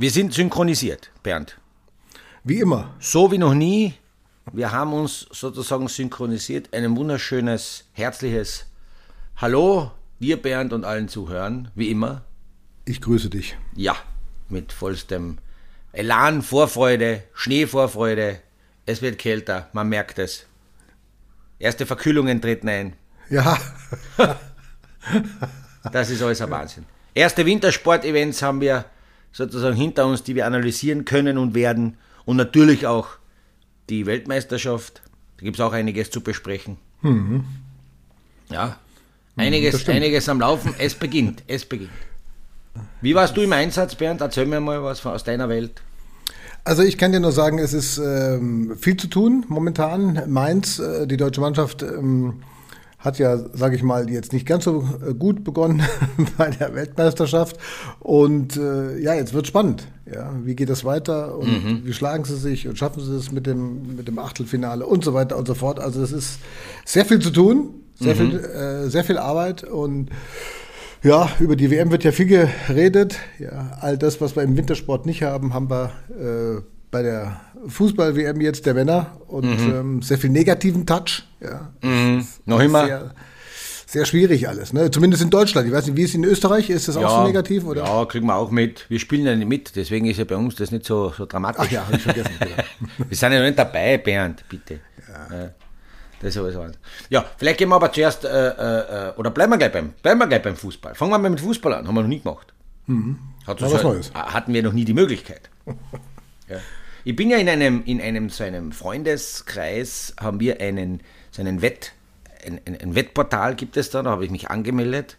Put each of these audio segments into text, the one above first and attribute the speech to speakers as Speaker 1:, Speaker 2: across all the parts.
Speaker 1: Wir sind synchronisiert, Bernd.
Speaker 2: Wie immer.
Speaker 1: So wie noch nie. Wir haben uns sozusagen synchronisiert. Ein wunderschönes, herzliches Hallo, dir Bernd und allen Zuhörern, wie immer.
Speaker 2: Ich grüße dich.
Speaker 1: Ja, mit vollstem Elan, Vorfreude, Schneevorfreude. Es wird kälter, man merkt es. Erste Verkühlungen treten ein.
Speaker 2: Ja.
Speaker 1: das ist alles ein Wahnsinn. Erste Wintersportevents haben wir sozusagen hinter uns, die wir analysieren können und werden. Und natürlich auch die Weltmeisterschaft. Da gibt es auch einiges zu besprechen. Mhm. Ja, einiges, einiges am Laufen. Es beginnt, es beginnt. Wie warst du im Einsatz, Bernd? Erzähl mir mal was aus deiner Welt.
Speaker 2: Also ich kann dir nur sagen, es ist ähm, viel zu tun momentan. Mainz, äh, die deutsche Mannschaft ähm, hat ja, sage ich mal, jetzt nicht ganz so äh, gut begonnen bei der Weltmeisterschaft. Und äh, ja, jetzt wird spannend. Ja, wie geht es weiter und mhm. wie schlagen sie sich und schaffen sie es mit dem, mit dem Achtelfinale und so weiter und so fort. Also es ist sehr viel zu tun, sehr, mhm. viel, äh, sehr viel Arbeit und ja, über die WM wird ja viel geredet. Ja, all das, was wir im Wintersport nicht haben, haben wir äh, bei der Fußball-WM jetzt der Männer und mhm. ähm, sehr viel negativen Touch. Ja.
Speaker 1: Mhm. Noch immer.
Speaker 2: Sehr, sehr schwierig alles, ne? Zumindest in Deutschland. Ich weiß nicht, wie ist es in Österreich? Ist das ja, auch so negativ? Oder?
Speaker 1: Ja, kriegen wir auch mit. Wir spielen ja nicht mit, deswegen ist ja bei uns das nicht so, so dramatisch.
Speaker 2: Ach ja, habe ich vergessen.
Speaker 1: wir sind ja noch nicht dabei, Bernd, bitte. Ja. Das ist alles Ja, vielleicht gehen wir aber zuerst, äh, äh, oder bleiben wir, gleich beim, bleiben wir gleich beim Fußball. Fangen wir mal mit Fußball an, haben wir noch nie gemacht.
Speaker 2: Mhm.
Speaker 1: Hat was Neues. Hatten wir noch nie die Möglichkeit. ja. Ich bin ja in einem, in einem so einem Freundeskreis, haben wir einen, so einen Wett, ein, ein, ein Wettportal gibt es da, da habe ich mich angemeldet.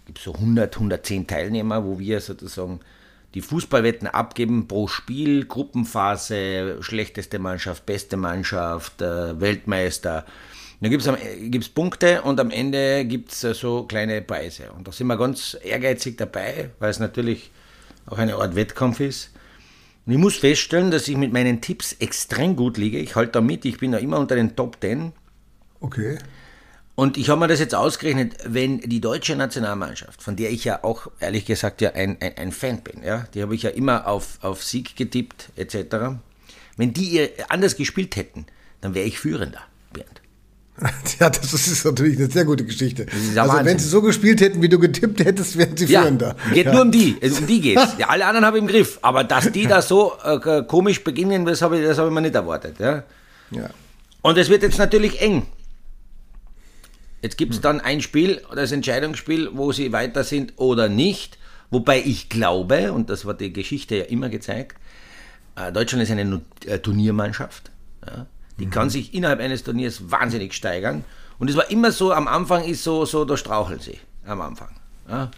Speaker 1: Es gibt so 100, 110 Teilnehmer, wo wir sozusagen die Fußballwetten abgeben pro Spiel, Gruppenphase, schlechteste Mannschaft, beste Mannschaft, äh, Weltmeister. Dann gibt es Punkte und am Ende gibt es äh, so kleine Preise. Und da sind wir ganz ehrgeizig dabei, weil es natürlich auch eine Art Wettkampf ist. Und ich muss feststellen, dass ich mit meinen Tipps extrem gut liege. Ich halte da mit, ich bin da immer unter den Top 10.
Speaker 2: Okay.
Speaker 1: Und ich habe mir das jetzt ausgerechnet, wenn die deutsche Nationalmannschaft, von der ich ja auch ehrlich gesagt ja ein, ein, ein Fan bin, ja, die habe ich ja immer auf, auf Sieg getippt etc., wenn die ihr anders gespielt hätten, dann wäre ich Führender, Bernd.
Speaker 2: Ja, das ist natürlich eine sehr gute Geschichte. Also Wahnsinn. wenn sie so gespielt hätten, wie du getippt hättest, wären sie
Speaker 1: ja,
Speaker 2: führender.
Speaker 1: Geht
Speaker 2: ja.
Speaker 1: nur um die. Um die geht's. Ja, alle anderen habe ich im Griff. Aber dass die da so äh, komisch beginnen, das habe ich, das hab ich mir nicht erwartet. Ja.
Speaker 2: ja.
Speaker 1: Und es wird jetzt natürlich eng. Jetzt gibt es hm. dann ein Spiel, das Entscheidungsspiel, wo sie weiter sind oder nicht. Wobei ich glaube, und das war die Geschichte ja immer gezeigt, äh, Deutschland ist eine äh, Turniermannschaft. Ja. Die mhm. kann sich innerhalb eines Turniers wahnsinnig steigern. Und es war immer so, am Anfang ist so, so da straucheln sie. Am Anfang. Ja.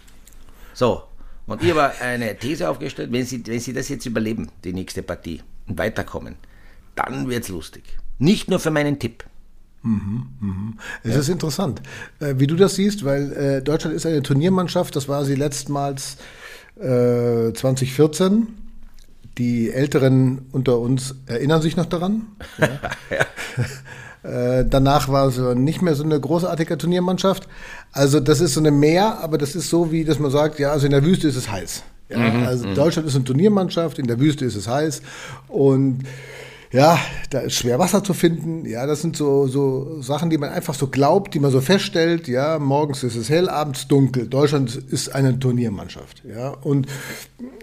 Speaker 1: So. Und ich habe eine These aufgestellt, wenn sie, wenn sie das jetzt überleben, die nächste Partie, und weiterkommen, dann wird es lustig. Nicht nur für meinen Tipp.
Speaker 2: Mhm, mhm. Es ja. ist interessant, äh, wie du das siehst, weil äh, Deutschland ist eine Turniermannschaft, das war sie letztmals äh, 2014 die Älteren unter uns erinnern sich noch daran. Ja. äh, danach war es nicht mehr so eine großartige Turniermannschaft. Also das ist so eine Mehr, aber das ist so, wie dass man sagt, ja, also in der Wüste ist es heiß. Ja, mhm, also mhm. Deutschland ist eine Turniermannschaft, in der Wüste ist es heiß und ja, da ist schwer Wasser zu finden. Ja, das sind so, so Sachen, die man einfach so glaubt, die man so feststellt. Ja, morgens ist es hell, abends dunkel. Deutschland ist eine Turniermannschaft. Ja, und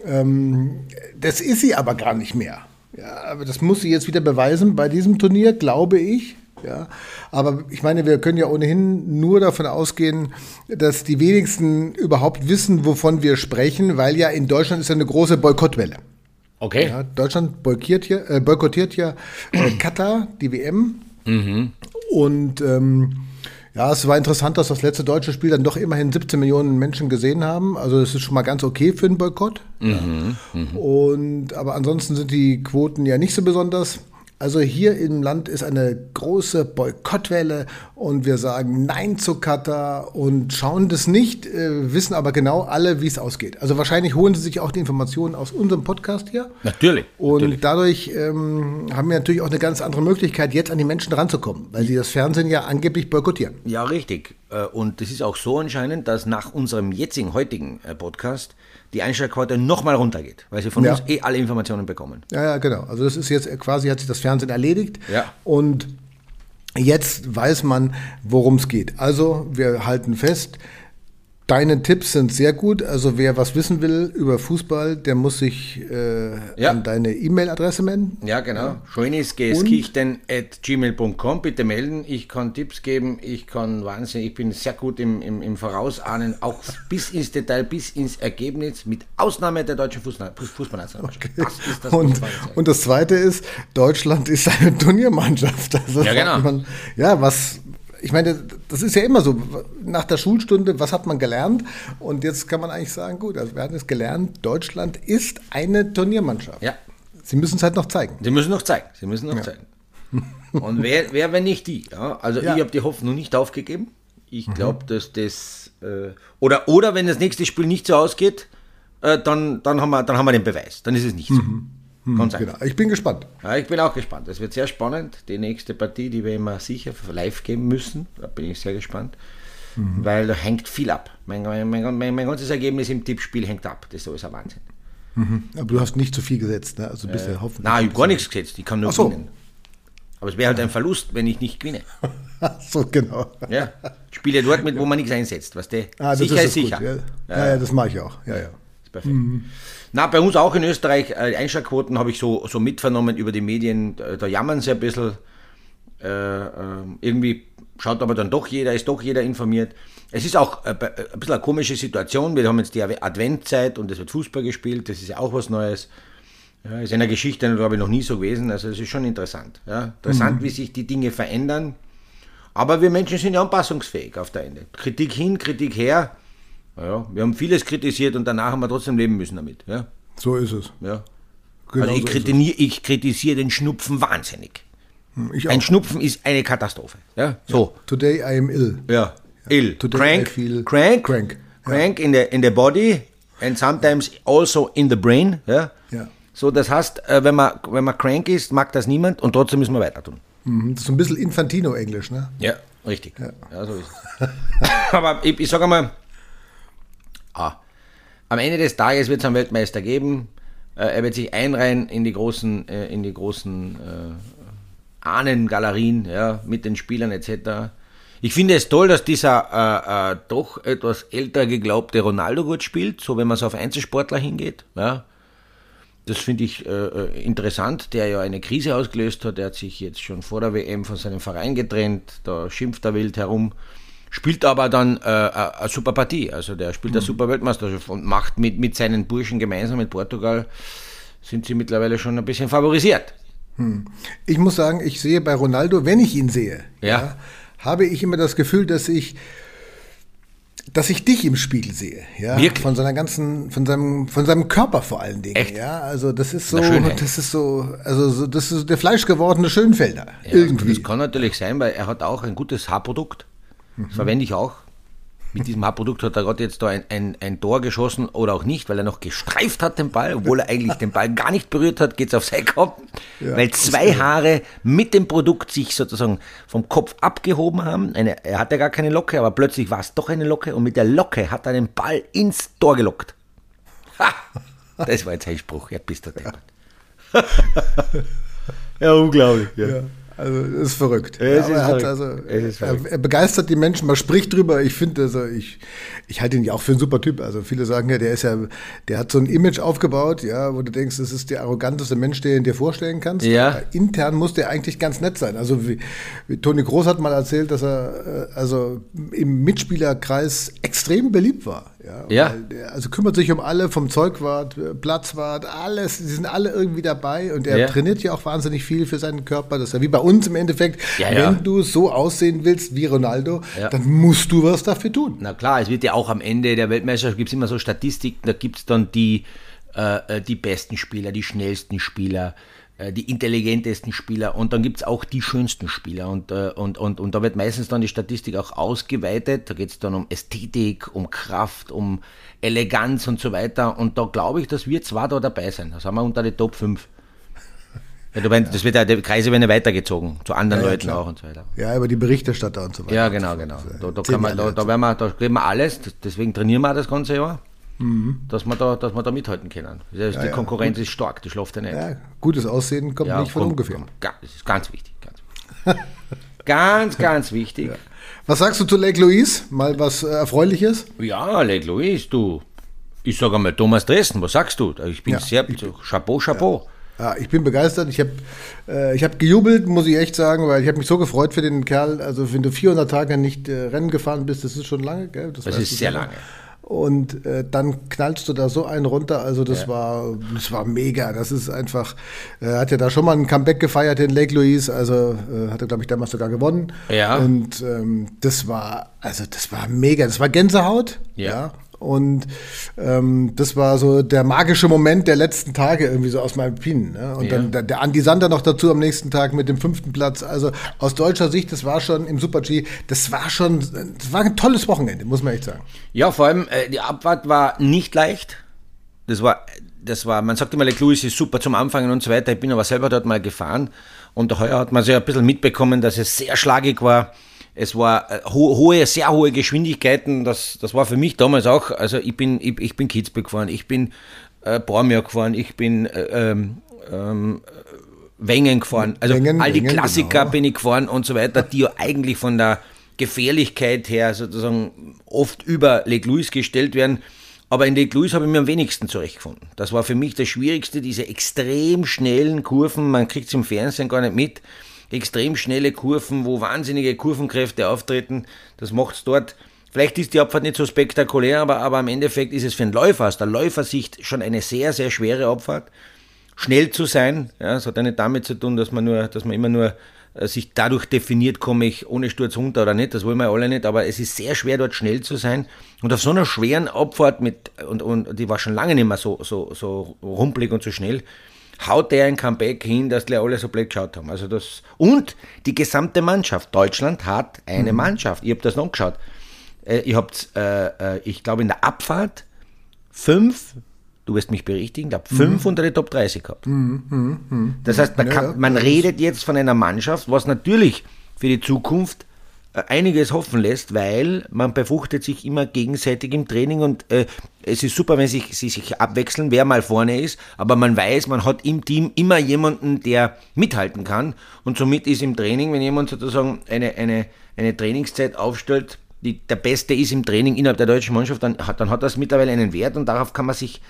Speaker 2: ähm, das ist sie aber gar nicht mehr. Ja, aber das muss sie jetzt wieder beweisen bei diesem Turnier, glaube ich. Ja, aber ich meine, wir können ja ohnehin nur davon ausgehen, dass die wenigsten überhaupt wissen, wovon wir sprechen, weil ja in Deutschland ist eine große Boykottwelle.
Speaker 1: Okay.
Speaker 2: Ja, Deutschland boykottiert hier, äh, boykottiert ja äh, Katar, die WM.
Speaker 1: Mhm.
Speaker 2: Und ähm, ja, es war interessant, dass das letzte deutsche Spiel dann doch immerhin 17 Millionen Menschen gesehen haben. Also das ist schon mal ganz okay für einen Boykott.
Speaker 1: Mhm. Mhm.
Speaker 2: Und aber ansonsten sind die Quoten ja nicht so besonders. Also hier im Land ist eine große Boykottwelle und wir sagen Nein zu Katar und schauen das nicht, äh, wissen aber genau alle, wie es ausgeht. Also wahrscheinlich holen sie sich auch die Informationen aus unserem Podcast hier.
Speaker 1: Natürlich.
Speaker 2: Und
Speaker 1: natürlich.
Speaker 2: dadurch ähm, haben wir natürlich auch eine ganz andere Möglichkeit, jetzt an die Menschen ranzukommen, weil sie das Fernsehen ja angeblich boykottieren.
Speaker 1: Ja, richtig. Äh, Und das ist auch so anscheinend, dass nach unserem jetzigen, heutigen äh, Podcast die Einschaltquote nochmal runtergeht, weil sie von
Speaker 2: Ja.
Speaker 1: uns eh alle Informationen bekommen.
Speaker 2: Ja, ja, genau. Also das ist jetzt quasi, hat sich das Fernsehen erledigt.
Speaker 1: Ja.
Speaker 2: Und jetzt weiß man, worum es geht. Also wir halten fest, deine Tipps sind sehr gut. Also wer was wissen will über Fußball, der muss sich äh,
Speaker 1: Ja.
Speaker 2: an deine E-Mail-Adresse melden.
Speaker 1: Ja, genau. schönisgskichten.gmail.com. Bitte melden. Ich kann Tipps geben. Ich kann Wahnsinn. Ich bin sehr gut im, im, im Vorausahnen, auch bis ins Detail, bis ins Ergebnis, mit Ausnahme der deutschen Fußballnationalmannschaft. Das ist das
Speaker 2: und, und das Zweite ist, Deutschland ist eine Turniermannschaft. Also
Speaker 1: Ja, genau.
Speaker 2: Man, ja, was, ich meine, das ist ja immer so. Nach der Schulstunde, was hat man gelernt? Und jetzt kann man eigentlich sagen, gut, also wir haben es gelernt, Deutschland ist eine Turniermannschaft.
Speaker 1: Ja.
Speaker 2: Sie müssen es halt noch zeigen.
Speaker 1: Sie müssen noch zeigen. Sie müssen noch zeigen. Und wer, wer, wenn nicht die? Ja? Also
Speaker 2: Ja.
Speaker 1: ich habe die Hoffnung nicht aufgegeben. Ich glaube, dass das äh, oder oder wenn das nächste Spiel nicht so ausgeht, äh, dann, dann haben wir dann haben wir den Beweis. Dann ist es nicht so. Ganz einfach.
Speaker 2: Genau. Ich bin gespannt.
Speaker 1: Ja, ich bin auch gespannt. Es wird sehr spannend. Die nächste Partie, die wir immer sicher live geben müssen, da bin ich sehr gespannt. Weil da hängt viel ab. Mein, mein, mein, mein ganzes Ergebnis im Tippspiel hängt ab. Das ist sowieso Wahnsinn.
Speaker 2: Aber du hast nicht zu viel gesetzt, ne? Also bist ja hoffentlich.
Speaker 1: Nein, ich habe gar nichts gesetzt. Ich kann nur
Speaker 2: so.
Speaker 1: gewinnen. Aber es wäre halt ein Verlust, wenn ich nicht gewinne.
Speaker 2: So, genau.
Speaker 1: Ja. Spiele dort mit, wo man nichts einsetzt. Was
Speaker 2: Ah, das
Speaker 1: sicher
Speaker 2: ist
Speaker 1: ist sicher.
Speaker 2: Gut. Ja. Ja. ja, das mache ich auch. Ja, ja.
Speaker 1: Perfekt. Na, bei uns auch in Österreich, äh, Einschaltquoten habe ich so, so mitvernommen über die Medien, da, da jammern sie ein bisschen. Äh, äh, irgendwie schaut aber dann doch jeder, ist doch jeder informiert. Es ist auch äh, bei- ein bisschen eine komische Situation. Wir haben jetzt die Adventzeit und es wird Fußball gespielt, das ist ja auch was Neues. Ja, ist in der Geschichte, glaube ich, noch nie so gewesen. Also es ist schon interessant. Ja. Interessant, wie sich die Dinge verändern. Aber wir Menschen sind ja anpassungsfähig auf der Ende. Kritik hin, Kritik her. Ja, wir haben vieles kritisiert und danach haben wir trotzdem leben müssen damit. Ja,
Speaker 2: So ist es.
Speaker 1: ja.
Speaker 2: Genau
Speaker 1: also ich,
Speaker 2: so
Speaker 1: kritisiere, ich kritisiere den Schnupfen wahnsinnig.
Speaker 2: Ich
Speaker 1: Ein. Schnupfen ist eine Katastrophe. Ja, so.
Speaker 2: Today I am ill.
Speaker 1: Ja. Ill.
Speaker 2: Today
Speaker 1: crank.
Speaker 2: I feel
Speaker 1: crank.
Speaker 2: crank. Ja.
Speaker 1: Crank in the, in the body and sometimes also in the brain. Ja.
Speaker 2: Ja.
Speaker 1: So, das heißt, äh, wenn man, wenn man crank ist, mag das niemand und trotzdem müssen wir weiter tun.
Speaker 2: Mhm, Das ist so ein bisschen Infantino-Englisch, ne?
Speaker 1: Ja, richtig. Ja, so ist es. Aber ich, ich sage mal, ah, am Ende des Tages wird es einen Weltmeister geben. Äh, er wird sich einreihen in die großen, äh, in die großen äh, Ahnengalerien, ja, mit den Spielern etc. Ich finde es toll, dass dieser äh, äh, doch etwas älter geglaubte Ronaldo gut spielt, so wenn man so auf Einzelsportler hingeht. Ja. Das finde ich äh, interessant, der ja eine Krise ausgelöst hat. Der hat sich jetzt schon vor der WM von seinem Verein getrennt, da schimpft er wild herum, spielt aber dann äh, äh, eine super Partie. Also der spielt eine super Weltmeisterschaft und macht mit, mit seinen Burschen gemeinsam mit Portugal, sind sie mittlerweile schon ein bisschen favorisiert.
Speaker 2: Ich muss sagen, ich sehe bei Ronaldo, wenn ich ihn sehe,
Speaker 1: Ja.
Speaker 2: habe ich immer das Gefühl, dass ich, dass ich dich im Spiegel sehe, ja,
Speaker 1: Wirklich?
Speaker 2: von seiner ganzen, von seinem, von seinem Körper vor allen Dingen,
Speaker 1: Echt?
Speaker 2: ja, also das ist so, das ist so, also so, das ist der fleischgewordene Schönfelder
Speaker 1: Ja,
Speaker 2: irgendwie.
Speaker 1: Das kann natürlich sein, weil er hat auch ein gutes Haarprodukt. Das verwende ich auch. Mit diesem Haarprodukt hat er gerade jetzt da ein, ein, ein Tor geschossen oder auch nicht, weil er noch gestreift hat den Ball, obwohl er eigentlich den Ball gar nicht berührt hat, geht es auf sein Kopf.
Speaker 2: Ja,
Speaker 1: weil zwei Haare mit dem Produkt sich sozusagen vom Kopf abgehoben haben. Eine, er hatte gar keine Locke, aber plötzlich war es doch eine Locke und mit der Locke hat er den Ball ins Tor gelockt. Ha! Das war jetzt ein Spruch, ja, bist du deppert. ja, unglaublich. Ja.
Speaker 2: Ja, also ist verrückt.
Speaker 1: Es
Speaker 2: aber
Speaker 1: ist
Speaker 2: er,
Speaker 1: verrückt.
Speaker 2: also,
Speaker 1: Es ist verrückt.
Speaker 2: er, er begeistert die Menschen, man spricht drüber. Ich finde, also ich, ich halte ihn ja auch für einen super Typ. Also viele sagen ja, der ist ja, der hat so ein Image aufgebaut, ja, wo du denkst, das ist der arroganteste Mensch, den du dir vorstellen kannst.
Speaker 1: Ja.
Speaker 2: Aber intern muss der eigentlich ganz nett sein. Also wie, wie Toni Groß hat mal erzählt, dass er äh, also im Mitspielerkreis extrem beliebt war. Ja,
Speaker 1: Ja.
Speaker 2: Der, also kümmert sich um alle, vom Zeugwart, äh, Platzwart, alles. Die sind alle irgendwie dabei und er
Speaker 1: Ja.
Speaker 2: trainiert ja auch wahnsinnig viel für seinen Körper. Das ist ja wie bei uns im Endeffekt.
Speaker 1: Ja.
Speaker 2: Wenn du so aussehen willst wie Ronaldo, dann musst du was dafür tun.
Speaker 1: Na klar, es wird ja auch am Ende der Weltmeisterschaft gibt es immer so Statistiken, da gibt es dann die, äh, äh, die besten Spieler, die schnellsten Spieler, die intelligentesten Spieler und dann gibt es auch die schönsten Spieler und, äh, und, und, und da wird meistens dann die Statistik auch ausgeweitet. Da geht es dann um Ästhetik, um Kraft, um Eleganz und so weiter. Und da glaube ich, dass wir zwar da dabei sein. Da sind wir unter die Top 5. Ja, du meinst, das wird ja, die Kreise werden ja weitergezogen, zu anderen
Speaker 2: Ja, ja,
Speaker 1: Leuten
Speaker 2: klar.
Speaker 1: auch und so weiter.
Speaker 2: Ja, über die Berichterstatter und so weiter.
Speaker 1: Ja, genau, genau. Da, da, kann man, da, da, werden wir, da geben wir alles, deswegen trainieren wir auch das ganze Jahr,
Speaker 2: Mhm.
Speaker 1: dass, wir da, dass wir da mithalten können. Das ist, die
Speaker 2: ja,
Speaker 1: Konkurrenz ist stark, die schläft ja nicht.
Speaker 2: Ja, gutes Aussehen kommt
Speaker 1: Ja,
Speaker 2: nicht von
Speaker 1: komm,
Speaker 2: ungefähr.
Speaker 1: Das ist ganz wichtig. Ganz, wichtig. ganz, ganz wichtig.
Speaker 2: Was sagst du zu Lake Louise? Mal was äh, Erfreuliches?
Speaker 1: Ja, Lek Louis, du. Ich sage einmal, Thomas Dresden, was sagst du? Ich bin
Speaker 2: Ja,
Speaker 1: sehr. Chapeau, Chapeau.
Speaker 2: Ja, ich bin begeistert. Ich habe äh, ich hab gejubelt, muss ich echt sagen, weil ich habe mich so gefreut für den Kerl. Also wenn du 400 Tage nicht äh, Rennen gefahren bist, das ist schon lange, gell?
Speaker 1: Das
Speaker 2: weißt
Speaker 1: ist sehr
Speaker 2: selber.
Speaker 1: lange.
Speaker 2: Und äh, dann knallst du da so einen runter. Also das war das war mega. Das ist einfach. Er hat ja da schon mal ein Comeback gefeiert in Lake Louise. Also äh, hat er glaube ich damals sogar gewonnen.
Speaker 1: Ja.
Speaker 2: Und ähm, das war also das war mega. Das war Gänsehaut.
Speaker 1: Ja.
Speaker 2: Und ähm, das war so der magische Moment der letzten Tage irgendwie so aus meinem Pin. Ne? Und
Speaker 1: Ja.
Speaker 2: dann der, der Andi Sander noch dazu am nächsten Tag mit dem fünften Platz. Also aus deutscher Sicht, das war schon im Super-G, das war schon, das war ein tolles Wochenende, muss man echt sagen.
Speaker 1: Ja, vor allem, äh, die Abfahrt war nicht leicht. Das war, das war, man sagt immer, Lake Louis ist super zum Anfangen und so weiter. Ich bin aber selber dort mal gefahren und heuer hat man so ein bisschen mitbekommen, dass es sehr schlagig war. Es war äh, ho hohe, sehr hohe Geschwindigkeiten. Das, das war für mich damals auch. Also ich bin, ich, ich bin Kitzbühel gefahren, ich bin äh, Bormio gefahren, ich bin äh, ähm, ähm, Wengen gefahren. Also
Speaker 2: Wengen,
Speaker 1: all die
Speaker 2: Wengen,
Speaker 1: Klassiker
Speaker 2: genau.
Speaker 1: bin ich gefahren und so weiter, die ja eigentlich von der Gefährlichkeit her sozusagen oft über Lake Louise gestellt werden. Aber in Lake Louise habe ich mir am wenigsten zurechtgefunden. Das war für mich das Schwierigste, diese extrem schnellen Kurven, man kriegt es im Fernsehen gar nicht mit, extrem schnelle Kurven, wo wahnsinnige Kurvenkräfte auftreten, das macht es dort. Vielleicht ist die Abfahrt nicht so spektakulär, aber, aber im Endeffekt ist es für einen Läufer aus der Läufersicht schon eine sehr, sehr schwere Abfahrt schnell zu sein. Ja, das hat ja nicht damit zu tun, dass man nur, dass man immer nur äh, sich dadurch definiert, komme ich ohne Sturz runter oder nicht. Das wollen wir alle nicht, aber es ist sehr schwer, dort schnell zu sein. Und auf so einer schweren Abfahrt mit, und, und die war schon lange nicht mehr so, so, so rumpelig und so schnell, haut der ein Comeback hin, dass die alle so blöd geschaut haben. Also das, und die gesamte Mannschaft. Deutschland hat eine Mannschaft. Ich habe das noch angeschaut. Äh, Ihr habt, äh, äh, ich glaube, in der Abfahrt fünf, du wirst mich berichtigen, glaube fünf unter die Top 30 gehabt. Das heißt,
Speaker 2: Ja,
Speaker 1: kann, man redet jetzt von einer Mannschaft, was natürlich für die Zukunft einiges hoffen lässt, weil man befruchtet sich immer gegenseitig im Training und äh, es ist super, wenn sich, sie sich abwechseln, wer mal vorne ist, aber man weiß, man hat im Team immer jemanden, der mithalten kann und somit ist im Training, wenn jemand sozusagen eine, eine, eine Trainingszeit aufstellt, die der Beste ist im Training innerhalb der deutschen Mannschaft, dann dann hat das mittlerweile einen Wert und darauf kann man sich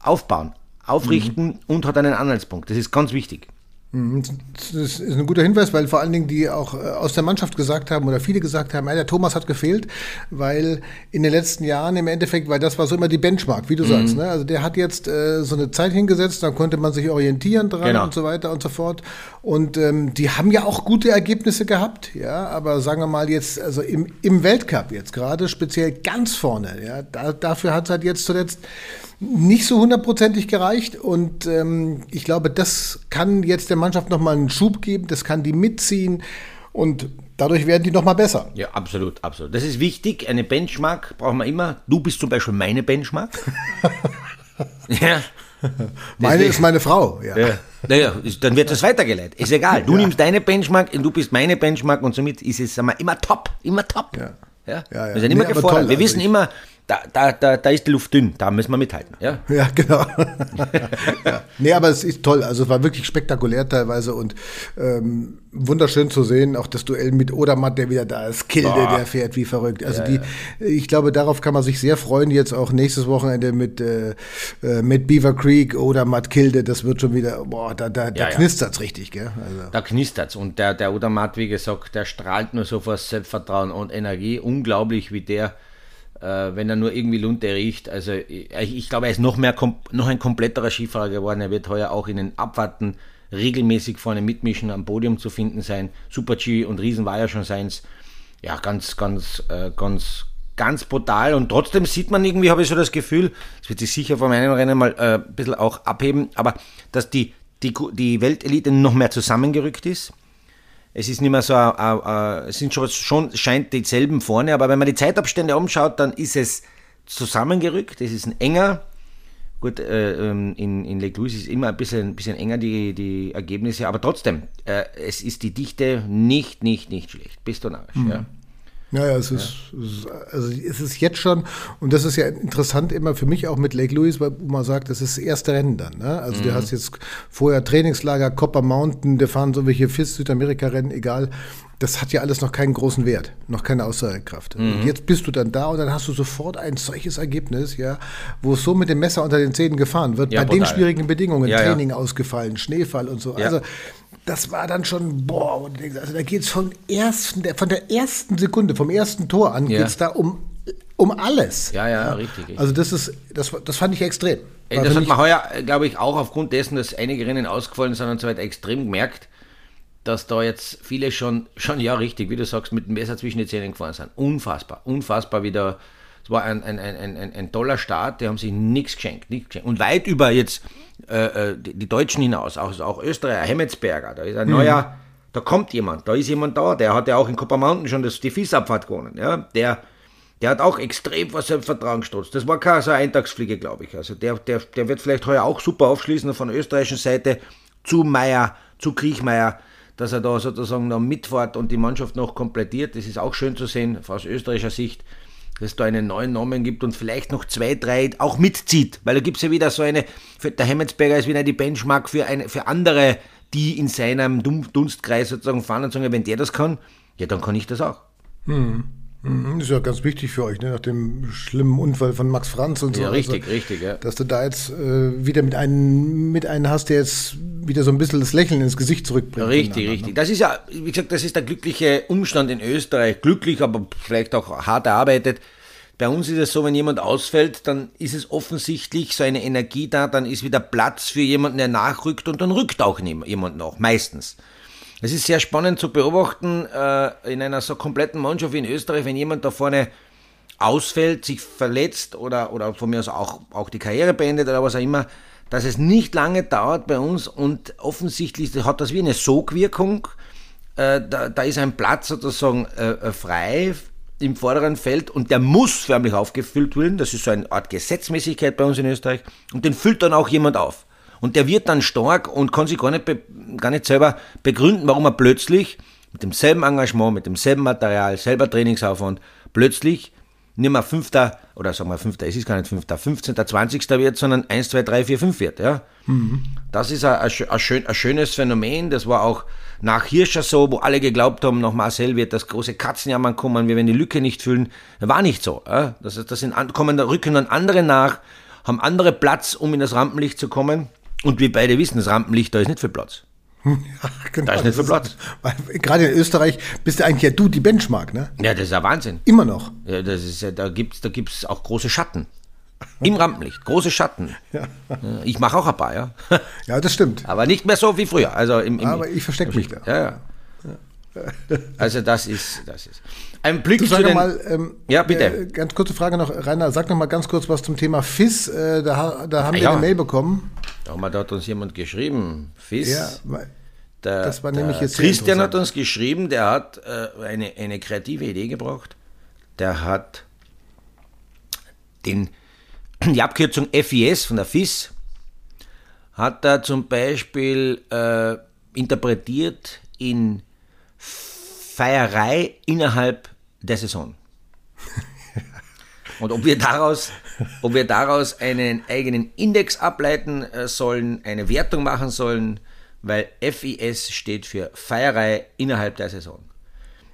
Speaker 1: aufbauen, aufrichten und hat einen Anhaltspunkt. Das ist ganz wichtig.
Speaker 2: Das ist ein guter Hinweis, weil vor allen Dingen die auch äh, aus der Mannschaft gesagt haben oder viele gesagt haben, ja, der Thomas hat gefehlt, weil in den letzten Jahren im Endeffekt, weil das war so immer die Benchmark, wie du sagst. Ne? Also der hat jetzt äh, so eine Zeit hingesetzt, da konnte man sich orientieren dran
Speaker 1: Genau.
Speaker 2: und so weiter und so fort. Und ähm, die haben ja auch gute Ergebnisse gehabt, ja, aber sagen wir mal jetzt, also im, im Weltcup jetzt gerade, speziell ganz vorne, ja, da, dafür hat es halt jetzt zuletzt nicht so hundertprozentig gereicht und ähm, ich glaube, das kann jetzt der Mannschaft nochmal einen Schub geben, das kann die mitziehen und dadurch werden die nochmal besser.
Speaker 1: Ja, absolut, absolut. Das ist wichtig. Eine Benchmark brauchen wir immer. Du bist zum Beispiel meine Benchmark. ja.
Speaker 2: Meine
Speaker 1: Deswegen-
Speaker 2: ist meine Frau, ja.
Speaker 1: Ja. Naja, dann wird das weitergeleitet. Ist egal. Du nimmst deine Benchmark und du bist meine Benchmark und somit ist es wir, immer top. Immer top.
Speaker 2: Ja.
Speaker 1: Ja?
Speaker 2: Ja, ja.
Speaker 1: Wir sind immer
Speaker 2: Nee,
Speaker 1: gefordert.
Speaker 2: toll,
Speaker 1: Wir
Speaker 2: also
Speaker 1: wissen immer, da, da, da, da ist die Luft dünn. Da müssen wir mithalten. Ja?
Speaker 2: Ja, genau. ja. Nee, aber es ist toll. Also es war wirklich spektakulär teilweise und ähm, wunderschön zu sehen. Auch das Duell mit Odermatt, der wieder da ist. Kilde,
Speaker 1: Boah.
Speaker 2: der fährt wie verrückt. Also die, ich glaube, darauf kann man sich sehr freuen. Jetzt auch nächstes Wochenende mit, äh, äh, mit Beaver Creek, Odermatt, Kilde. Das wird schon wieder, boah, da, da, da
Speaker 1: Ja, ja.
Speaker 2: knistert's richtig, gell? Also.
Speaker 1: Da knistert's. Und der, der Odermatt, wie gesagt, der strahlt nur so vor Selbstvertrauen und Energie. Unglaublich, wie der, wenn er nur irgendwie Lunte riecht. Also ich, ich glaube, er ist noch mehr noch ein kompletterer Skifahrer geworden. Er wird heuer auch in den Abfahrten regelmäßig vorne mitmischen, am Podium zu finden sein. Super G und Riesen war ja schon seins. Ja, ganz, ganz, äh, ganz, ganz brutal. Und trotzdem sieht man irgendwie, habe ich so das Gefühl, es wird sich sicher von meinem Rennen mal äh, ein bisschen auch abheben, aber dass die die, die Weltelite noch mehr zusammengerückt ist. Es ist nicht mehr so, äh, äh, es sind schon, schon scheint dieselben vorne, aber wenn man die Zeitabstände umschaut, dann ist es zusammengerückt. Es ist ein enger. Gut, äh, ähm, in, in Lake Louise ist immer ein bisschen, ein bisschen enger die, die Ergebnisse, aber trotzdem, äh, es ist die Dichte nicht, nicht, nicht schlecht. Bist du narrisch, mhm. ja.
Speaker 2: Ja, ja, es ist, ja. also es ist jetzt schon, und das ist ja interessant immer für mich auch mit Lake Louise, weil man sagt, das ist das erste Rennen dann. Ne? Also mhm. du hast jetzt vorher Trainingslager, Copper Mountain, der fahren so welche FIS Südamerika-Rennen, egal. Das hat ja alles noch keinen großen Wert, noch keine Aussagekraft. Mhm. Und jetzt bist du dann da und dann hast du sofort ein solches Ergebnis, ja, wo es so mit dem Messer unter den Zähnen gefahren wird, ja, bei brutal. den schwierigen Bedingungen, ja, Training ausgefallen, Schneefall und so. Also das war dann schon, boah, also da geht es von, von der ersten Sekunde, vom ersten Tor an, ja. geht es da um, um alles.
Speaker 1: Ja, ja, ja, richtig, richtig.
Speaker 2: Also das ist, das, das fand ich extrem.
Speaker 1: Ey, das hat man heuer, glaube ich, auch aufgrund dessen, dass einige Rennen ausgefallen sind und so weiter, extrem gemerkt, dass da jetzt viele schon, schon ja richtig, wie du sagst, mit dem Messer zwischen die Zähne gefahren sind. Unfassbar, unfassbar wieder. Es war ein, ein, ein, ein, ein toller Start, die haben sich nichts geschenkt, nichts geschenkt. Und weit über jetzt äh, äh, die, die, Deutschen hinaus, auch, auch Österreicher, Hemmetsberger, da ist ein mhm. neuer, da kommt jemand, da ist jemand da, der hat ja auch in Copper Mountain schon das, die Fiesabfahrt gewonnen, ja, der, der hat auch extrem vor Selbstvertrauen gestutzt. Das war keine so eine Eintagsfliege, glaube ich. Also der, der, der wird vielleicht heuer auch super aufschließen von der österreichischen Seite zu Meier, zu Kriechmeier, dass er da sozusagen noch mitfährt und die Mannschaft noch komplettiert. Das ist auch schön zu sehen aus österreichischer Sicht dass es da einen neuen Namen gibt und vielleicht noch zwei, drei auch mitzieht. Weil da gibt es ja wieder so eine, der Hemmetsberger ist wieder die Benchmark für, eine, für andere, die in seinem Dunstkreis sozusagen fahren und sagen, wenn der das kann, ja, dann kann ich das auch.
Speaker 2: Hm. Mhm, ist ja ganz wichtig für euch, ne? nach dem schlimmen Unfall von Max Franz und so.
Speaker 1: Ja, richtig, also, richtig, ja.
Speaker 2: Dass du da jetzt äh, wieder mit einem, mit einem hast, der jetzt wieder so ein bisschen das Lächeln ins Gesicht zurückbringt.
Speaker 1: Richtig, richtig. Ne? Das ist ja, wie gesagt, das ist der glückliche Umstand in Österreich. Glücklich, aber vielleicht auch hart erarbeitet. Bei uns ist es so, wenn jemand ausfällt, dann ist es offensichtlich so eine Energie da, dann ist wieder Platz für jemanden, der nachrückt und dann rückt auch jemand nach, meistens. Es ist sehr spannend zu beobachten äh, in einer so kompletten Mannschaft wie in Österreich, wenn jemand da vorne ausfällt, sich verletzt oder, oder von mir aus auch, auch die Karriere beendet oder was auch immer, dass es nicht lange dauert bei uns und offensichtlich hat das wie eine Sogwirkung. Äh, da, da, ist ein Platz sozusagen äh, äh, frei im vorderen Feld und der muss förmlich aufgefüllt werden. Das ist so eine Art Gesetzmäßigkeit bei uns in Österreich und den füllt dann auch jemand auf. Und der wird dann stark und kann sich gar nicht, gar nicht selber begründen, warum er plötzlich mit demselben Engagement, mit demselben Material, selber Trainingsaufwand, plötzlich nicht mehr Fünfter, oder sagen wir Fünfter, es ist gar nicht Fünfter, 15., 20. wird, sondern 1, 2, 3, 4, 5 wird. Ja? Mhm. Das ist ein, ein, schön, ein, schönes Phänomen. Das war auch nach Hirscher so, wo alle geglaubt haben, nach Marcel wird das große Katzenjammern kommen, wir werden die Lücke nicht füllen. War nicht so. Ja? Das, das sind, kommen, da rücken dann andere nach, haben andere Platz, um in das Rampenlicht zu kommen. Und wir beide wissen, das Rampenlicht, da ist nicht viel Platz. Ja, genau. Da ist nicht viel Platz.
Speaker 2: Weil, gerade in Österreich bist du eigentlich ja du die Benchmark, ne?
Speaker 1: Ja, das ist ja Wahnsinn.
Speaker 2: Immer noch.
Speaker 1: Ja, das ist ja, da gibt es da gibt's auch große Schatten. Im Rampenlicht, große Schatten. Ja. Ich mache auch ein paar, ja.
Speaker 2: Ja, das stimmt.
Speaker 1: Aber nicht mehr so wie früher. Also im, im
Speaker 2: Aber ich verstecke mich da.
Speaker 1: Ja, ja. Also das ist, das ist. Ein Blick
Speaker 2: du,
Speaker 1: zu
Speaker 2: den, mal, ähm, Ja, bitte. Äh, ganz kurze Frage noch, Rainer, sag noch mal ganz kurz was zum Thema FIS. Äh, da, da haben ja, wir eine Mail bekommen.
Speaker 1: Da hat uns jemand geschrieben, FIS. Ja,
Speaker 2: der, das war nämlich jetzt
Speaker 1: Christian hat uns geschrieben, der hat äh, eine, eine kreative Idee gebracht. Der hat den, die Abkürzung FIS von der FIS hat er zum Beispiel äh, interpretiert in Feierei innerhalb der Saison. Und ob wir daraus, ob wir daraus einen eigenen Index ableiten äh, sollen, eine Wertung machen sollen, weil FIS steht für Feierei innerhalb der Saison.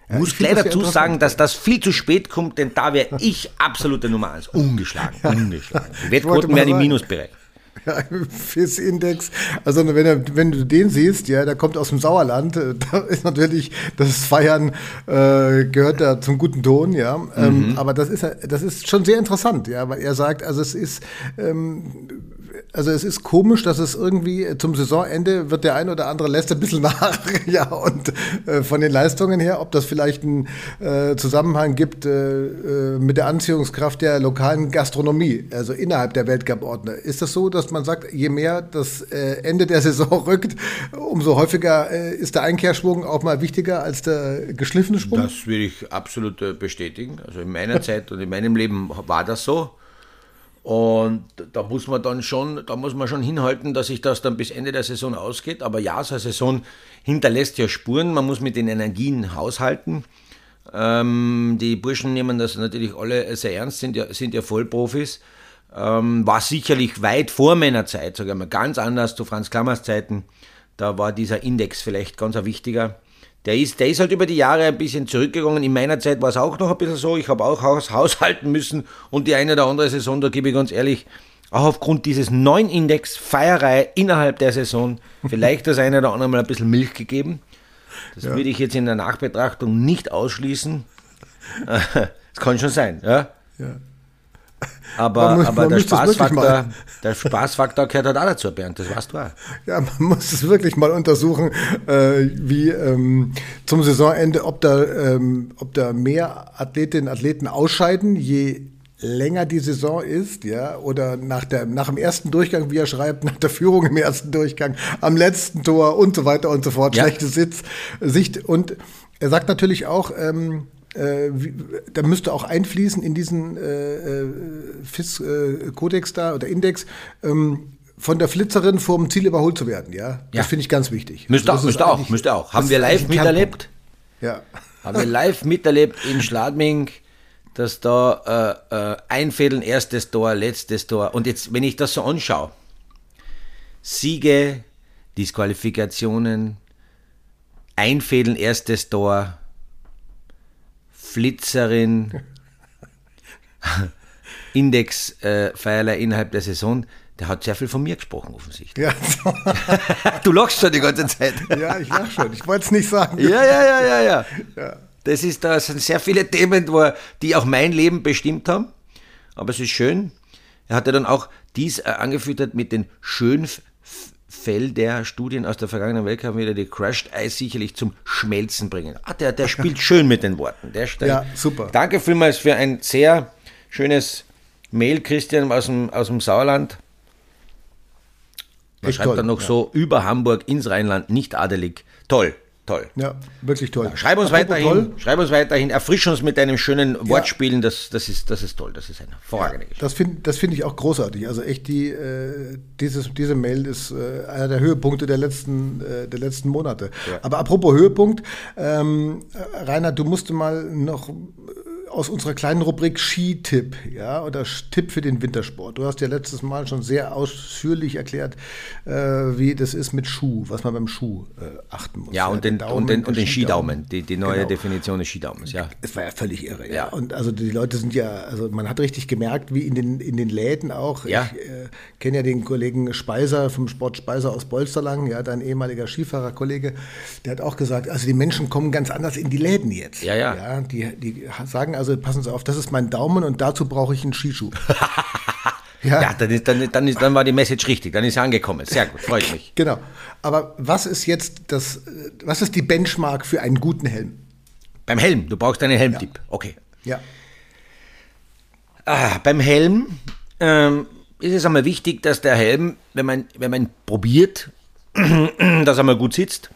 Speaker 1: Ich ja, muss gleich dazu sagen, dass das viel zu spät kommt, denn da wäre ich absolute Nummer 1. Ungeschlagen, ungeschlagen. Die Wettquoten wären im Minusbereich.
Speaker 2: Ja, FIS-Index. Also wenn, wenn du den siehst, ja, der kommt aus dem Sauerland, äh, da ist natürlich das Feiern äh, gehört da zum guten Ton, ja. Ähm, mhm. aber das ist das ist schon sehr interessant, ja, weil er sagt, also es ist ähm, also es ist komisch, dass es irgendwie zum Saisonende wird der ein oder andere lässt ein bisschen nach, ja, und äh, von den Leistungen her, ob das vielleicht einen äh, Zusammenhang gibt äh, äh, mit der Anziehungskraft der lokalen Gastronomie, also innerhalb der Weltcup-Ordner. Ist das so, dass man sagt, je mehr das äh, Ende der Saison rückt, umso häufiger äh, ist der Einkehrschwung auch mal wichtiger als der geschliffene Schwung?
Speaker 1: Das will ich absolut bestätigen. Also in meiner Zeit und in meinem Leben war das so. Und da muss man dann schon, da muss man schon hinhalten, dass sich das dann bis Ende der Saison ausgeht. Aber ja, so eine Saison hinterlässt ja Spuren. Man muss mit den Energien haushalten. Ähm, die Burschen nehmen das natürlich alle sehr ernst, sind ja, sind ja Vollprofis. Ähm, war sicherlich weit vor meiner Zeit, sage ich mal, ganz anders zu Franz Klammers Zeiten. Da war dieser Index vielleicht ganz ein wichtiger. Der ist, der ist halt über die Jahre ein bisschen zurückgegangen. In meiner Zeit war es auch noch ein bisschen so. Ich habe auch Haus, haushalten müssen und die eine oder andere Saison, da gebe ich ganz ehrlich, auch aufgrund dieses neuen Index Feierei innerhalb der Saison vielleicht das eine oder andere Mal ein bisschen Milch gegeben. Das ja. würde ich jetzt in der Nachbetrachtung nicht ausschließen. Es kann schon sein, ja. ja. Aber, muss, aber der, Spaßfaktor, der Spaßfaktor gehört halt auch dazu, Bernd, das weißt du auch.
Speaker 2: Ja, man muss es wirklich mal untersuchen, äh, wie ähm, zum Saisonende, ob da, ähm, ob da mehr Athletinnen und Athleten ausscheiden, je länger die Saison ist, ja, oder nach, der, nach dem ersten Durchgang, wie er schreibt, nach der Führung im ersten Durchgang, am letzten Tor und so weiter und so fort, ja. schlechte Sitz, Sicht. Und er sagt natürlich auch, ähm, äh, wie, da müsste auch einfließen in diesen äh, äh FIS-Kodex äh, da oder Index, ähm, von der Flitzerin vor dem Ziel überholt zu werden, ja. ja. Das finde ich ganz wichtig.
Speaker 1: Müsste also, auch, müsste auch, müsste auch. Haben wir live miterlebt?
Speaker 2: Ja.
Speaker 1: Haben wir live miterlebt in Schladming, dass da äh, äh, einfädeln, erstes Tor, letztes Tor. Und jetzt, wenn ich das so anschaue, Siege, Disqualifikationen, einfädeln, erstes Tor, Flitzerin, Indexpfeiler äh, innerhalb der Saison, der hat sehr viel von mir gesprochen, offensichtlich. Ja. du lachst schon die ganze Zeit.
Speaker 2: Ja, ich lach schon. Ich wollte es nicht sagen.
Speaker 1: Ja, ja, ja, ja, ja. ja. Das ist, da sind sehr viele Themen, wo, die auch mein Leben bestimmt haben. Aber es ist schön. Er hat ja dann auch dies äh, angefüttert mit den schön Fell der Studien aus der vergangenen Weltcup wieder die Crushed Eis sicherlich zum Schmelzen bringen. Ah, der, der spielt schön mit den Worten. Der
Speaker 2: ja, super.
Speaker 1: Danke vielmals für ein sehr schönes Mail, Christian, aus dem, aus dem Sauerland. Man schreibt toll, dann noch ja. so, über Hamburg ins Rheinland, nicht adelig. Toll toll.
Speaker 2: Ja, wirklich toll. Ja,
Speaker 1: schreib uns weiterhin, toll. schreib uns weiterhin, erfrisch uns mit deinem schönen Wortspielen, das, das, ist, das ist toll, das ist eine hervorragende
Speaker 2: ja, Das finde das find ich auch großartig. Also echt, die, äh, dieses, diese Mail ist äh, einer der Höhepunkte der letzten, äh, der letzten Monate. Ja. Aber apropos Höhepunkt, ähm, Rainer, du musst mal noch aus unserer kleinen Rubrik Skitipp, ja, oder Tipp für den Wintersport. Du hast ja letztes Mal schon sehr ausführlich erklärt, äh, wie das ist mit Schuh, was man beim Schuh äh, achten muss.
Speaker 1: Ja, und den, Daumen, und den, und den Skidaumen, die, die neue genau. Definition des Skidaumens, ja.
Speaker 2: Es war ja völlig irre, ja. ja. Und also die Leute sind ja, also man hat richtig gemerkt, wie in den, in den Läden auch.
Speaker 1: Ja.
Speaker 2: Ich äh, kenne ja den Kollegen Speiser vom Sport Speiser aus Bolsterlang, ja, dein ehemaliger Skifahrerkollege, der hat auch gesagt, also die Menschen kommen ganz anders in die Läden jetzt.
Speaker 1: Ja, ja.
Speaker 2: ja die, die sagen also, passen Sie auf, das ist mein Daumen und dazu brauche ich einen Skischuh.
Speaker 1: ja, ja dann, ist, dann, dann, ist, dann war die Message richtig, dann ist sie angekommen. Sehr gut, freut mich.
Speaker 2: Genau. Aber was ist jetzt das, was ist die Benchmark für einen guten Helm?
Speaker 1: Beim Helm, du brauchst einen Helmtipp. Ja. Okay.
Speaker 2: Ja.
Speaker 1: Ah, beim Helm ähm, ist es einmal wichtig, dass der Helm, wenn man, wenn man probiert, dass er mal gut sitzt,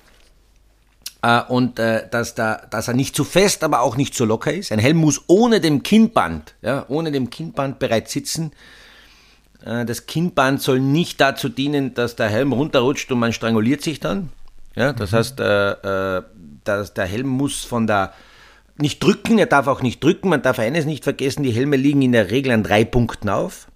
Speaker 1: und äh, dass, da, dass er nicht zu fest, aber auch nicht zu locker ist. Ein Helm muss ohne dem Kinnband, ja, ohne dem Kinnband bereits sitzen. Äh, das Kinnband soll nicht dazu dienen, dass der Helm runterrutscht und man stranguliert sich dann. Ja, das mhm. heißt, äh, äh, dass der Helm muss von der nicht drücken, er darf auch nicht drücken. Man darf eines nicht vergessen, die Helme liegen in der Regel an drei Punkten auf,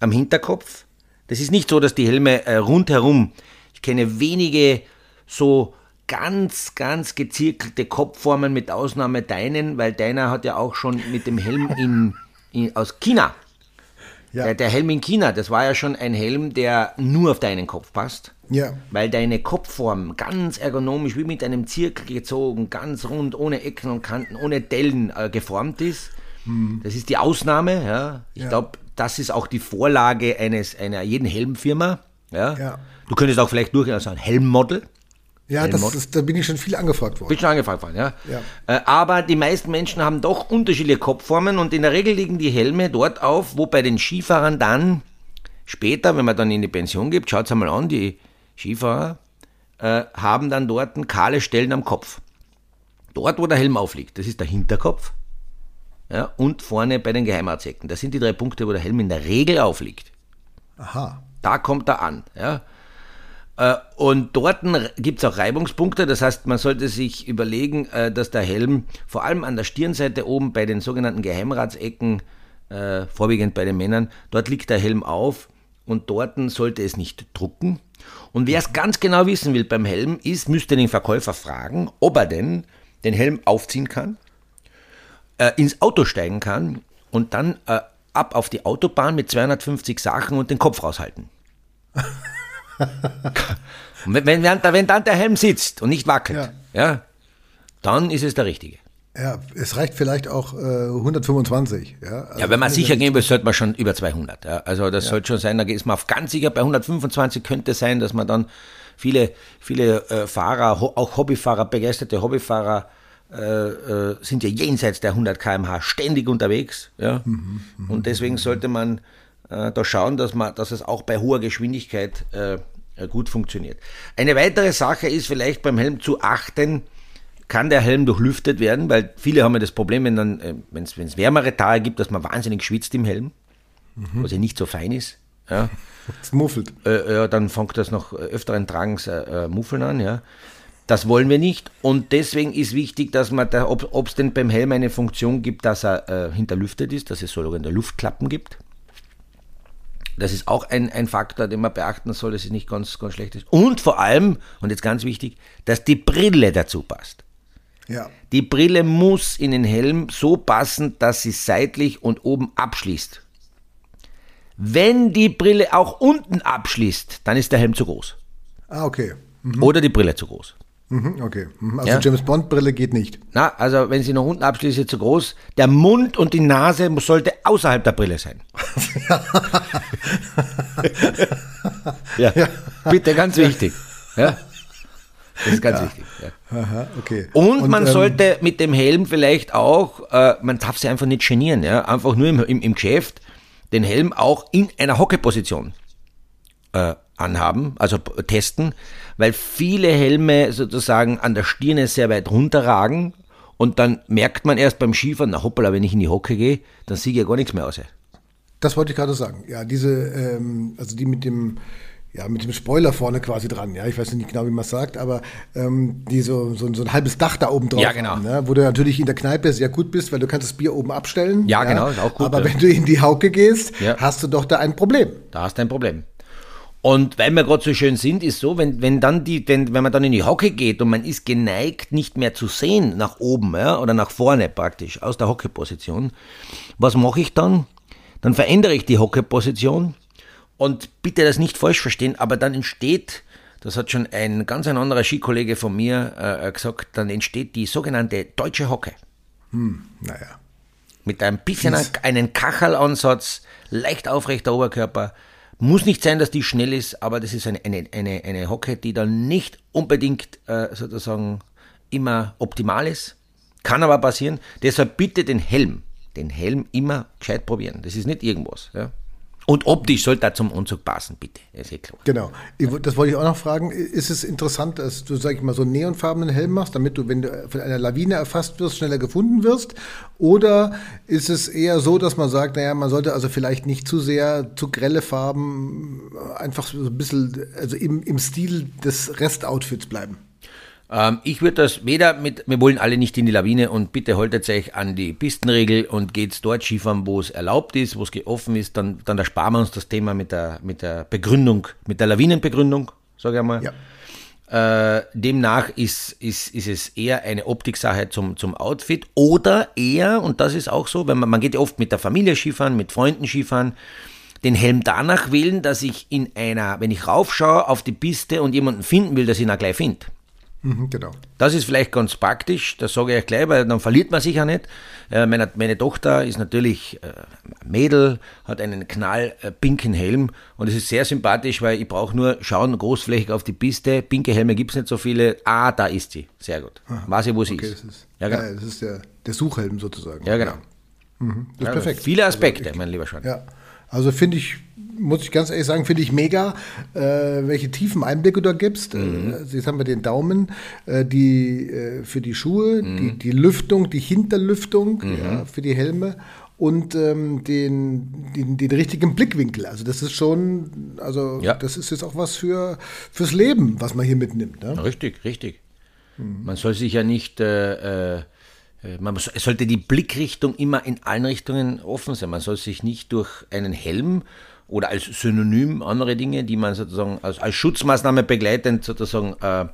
Speaker 1: am Hinterkopf. Das ist nicht so, dass die Helme äh, rundherum, ich kenne wenige so ganz, ganz gezirkelte Kopfformen mit Ausnahme deinen, weil deiner hat ja auch schon mit dem Helm in, in aus China. Ja. Der, der, Helm in China, das war ja schon ein Helm, der nur auf deinen Kopf passt.
Speaker 2: Ja.
Speaker 1: Weil deine Kopfform ganz ergonomisch, wie mit einem Zirkel gezogen, ganz rund, ohne Ecken und Kanten, ohne Dellen äh, geformt ist. Hm. Das ist die Ausnahme. Ja. Ich ja. glaube, das ist auch die Vorlage eines, einer jeden Helmfirma. Ja?
Speaker 2: Ja.
Speaker 1: Du könntest auch vielleicht durchaus sagen, Helmmodel.
Speaker 2: Ja, das ist, da bin ich schon viel angefragt worden.
Speaker 1: Bin schon angefragt worden, ja.
Speaker 2: Ja.
Speaker 1: Äh, aber die meisten Menschen haben doch unterschiedliche Kopfformen und in der Regel liegen die Helme dort auf, wo bei den Skifahrern dann später, wenn man dann in die Pension gibt, schaut einmal an, die Skifahrer äh, haben dann dort kahle Stellen am Kopf. Dort, wo der Helm aufliegt, das ist der Hinterkopf ja, und vorne bei den Geheimatsecken. Das sind die drei Punkte, wo der Helm in der Regel aufliegt.
Speaker 2: Aha.
Speaker 1: Da kommt er an. Ja. Äh, Und dort gibt es auch Reibungspunkte, das heißt, man sollte sich überlegen, äh, dass der Helm vor allem an der Stirnseite oben bei den sogenannten Geheimratsecken, äh, vorwiegend bei den Männern, dort liegt der Helm auf und dort sollte es nicht drucken. Und wer es ganz genau wissen will beim Helm, ist, müsste den Verkäufer fragen, ob er denn den Helm aufziehen kann, ins Auto steigen kann und dann ab auf die Autobahn mit 250 Sachen und den Kopf raushalten. Wenn, wenn, wenn, dann der Helm sitzt und nicht wackelt, ja. dann ist es der richtige.
Speaker 2: Ja, es reicht vielleicht auch äh, 125. Ja, also
Speaker 1: Ja, wenn man sicher gehen will, sollte man schon über 200. Ja. Also das sollte schon sein, da ist man auf ganz sicher. Bei 125 könnte es sein, dass man dann viele, viele äh, Fahrer, auch Hobbyfahrer, begeisterte Hobbyfahrer, äh, äh, sind ja jenseits der 100 km/h ständig unterwegs. Ja. Und deswegen sollte man äh, da schauen, dass, man, dass es auch bei hoher Geschwindigkeit äh, äh, gut funktioniert. Eine weitere Sache ist vielleicht beim Helm zu achten, kann der Helm durchlüftet werden, weil viele haben ja das Problem, wenn äh, es wärmere Tage gibt, dass man wahnsinnig schwitzt im Helm, was ja nicht so fein ist. Ja,
Speaker 2: Es muffelt.
Speaker 1: äh, ja dann fängt das nach öfteren Tragens äh, äh, Muffeln an, ja. Das wollen wir nicht und deswegen ist wichtig, dass man, da, ob es denn beim Helm eine Funktion gibt, dass er äh, hinterlüftet ist, dass es sogenannte Luftklappen gibt. Das ist auch ein, ein Faktor, den man beachten soll, dass es nicht ganz, ganz schlecht ist. Und vor allem, und jetzt ganz wichtig, dass die Brille dazu passt.
Speaker 2: Ja.
Speaker 1: Die Brille muss in den Helm so passen, dass sie seitlich und oben abschließt. Wenn die Brille auch unten abschließt, dann ist der Helm zu groß.
Speaker 2: Ah, okay.
Speaker 1: Oder die Brille zu groß.
Speaker 2: Mhm, okay. Mhm. Also
Speaker 1: Ja.
Speaker 2: James Bond Brille geht nicht.
Speaker 1: Na, also wenn sie nach unten abschließt, ist sie zu groß. Der Mund und die Nase sollte außerhalb der Brille sein. ja. bitte, ganz wichtig. Ja. Das ist ganz wichtig. Ja.
Speaker 2: Aha, okay.
Speaker 1: Und, man
Speaker 2: ähm,
Speaker 1: sollte mit dem Helm vielleicht auch, äh, man darf sich einfach nicht genieren, ja? einfach nur im, im, im Geschäft den Helm auch in einer Hockeposition äh, anhaben, also testen, weil viele Helme sozusagen an der Stirne sehr weit runterragen und dann merkt man erst beim Skifahren, na hoppala, wenn ich in die Hocke gehe, dann sehe ich ja gar nichts mehr aus.
Speaker 2: Das wollte ich gerade sagen. Ja, diese, ähm, also die mit dem, ja, mit dem Spoiler vorne quasi dran. Ja, ich weiß nicht genau, wie man es sagt, aber ähm, die so, so, so ein halbes Dach da oben drauf
Speaker 1: Ja, genau.
Speaker 2: haben, ne? wo du natürlich in der Kneipe sehr gut bist, weil du kannst das Bier oben abstellen.
Speaker 1: Ja, genau, ist auch gut,
Speaker 2: Aber
Speaker 1: ja.
Speaker 2: wenn du in die Hauke gehst,
Speaker 1: Ja.
Speaker 2: hast du doch da ein Problem.
Speaker 1: Da hast du ein Problem. Und weil wir gerade so schön sind, ist so, wenn, wenn dann die, wenn, wenn man dann in die Hocke geht und man ist geneigt, nicht mehr zu sehen nach oben, ja, oder nach vorne praktisch, aus der Hockeposition, was mache ich dann? Dann verändere ich die Hockeposition und bitte das nicht falsch verstehen, aber dann entsteht, das hat schon ein ganz ein anderer Skikollege von mir äh, gesagt, dann entsteht die sogenannte deutsche Hocke
Speaker 2: Naja.
Speaker 1: mit ein bisschen ein, einen Kachelansatz, leicht aufrechter Oberkörper. Muss nicht sein, dass die schnell ist, aber das ist eine, eine, eine, eine Hocke, die dann nicht unbedingt äh, sozusagen immer optimal ist. Kann aber passieren. Deshalb bitte den Helm, den Helm immer gescheit probieren. Das ist nicht irgendwas. Ja? Und optisch sollte er zum Anzug passen, bitte. Ist eh klar.
Speaker 2: Genau. Das wollte ich auch noch fragen. Ist es interessant, dass du, sag ich mal, so einen neonfarbenen Helm machst, damit du, wenn du von einer Lawine erfasst wirst, schneller gefunden wirst? Oder ist es eher so, dass man sagt, naja, man sollte also vielleicht nicht zu sehr, zu grelle Farben, einfach so ein bisschen, also im, im Stil des Restoutfits bleiben?
Speaker 1: Ähm, ich würde das weder mit, wir wollen alle nicht in die Lawine und bitte haltet euch an die Pistenregel und geht's dort Skifahren, wo es erlaubt ist, wo es offen ist, dann, dann ersparen wir uns das Thema mit der, mit der Begründung, mit der Lawinenbegründung, sage ich mal.
Speaker 2: Ja.
Speaker 1: Äh, demnach ist, ist, ist es eher eine Optiksache zum, zum Outfit oder eher, und das ist auch so, wenn man, man geht oft mit der Familie Skifahren, mit Freunden Skifahren, den Helm danach wählen, dass ich in einer, wenn ich raufschaue auf die Piste und jemanden finden will, dass ich ihn auch gleich finde. Mhm, genau. Das ist vielleicht ganz praktisch, das sage ich gleich, weil dann verliert man sich ja nicht. Äh, meine, meine, Tochter ist natürlich äh, Mädel, hat einen knallpinken äh, Helm und es ist sehr sympathisch, weil ich brauche nur schauen, großflächig auf die Piste. Pinke Helme gibt es nicht so viele. Ah, da ist sie. Sehr gut. Aha. Weiß ich, wo sie okay, ist.
Speaker 2: Das ist, ja, genau. ja, das ist der, der Suchhelm sozusagen.
Speaker 1: Ja, genau.
Speaker 2: Mhm. Das ist ja, perfekt.
Speaker 1: Viele Aspekte, also, mein lieber Schatz.
Speaker 2: Ja. Also finde ich, muss ich ganz ehrlich sagen, finde ich mega, äh, welche tiefen Einblicke du da gibst. Mhm. Äh, jetzt haben wir den Daumen, äh, die äh, für die Schuhe, mhm. die, die Lüftung, die Hinterlüftung mhm. ja, für die Helme und ähm, den, den, den, richtigen Blickwinkel. Also das ist schon, also ja. das ist jetzt auch was für fürs Leben, was man hier mitnimmt. Ne?
Speaker 1: Richtig, richtig. Mhm. Man soll sich ja nicht äh, äh äh, man sollte die Blickrichtung immer in allen Richtungen offen sein. Man soll sich nicht durch einen Helm oder als Synonym andere Dinge, die man sozusagen als, als Schutzmaßnahme begleitend sozusagen äh,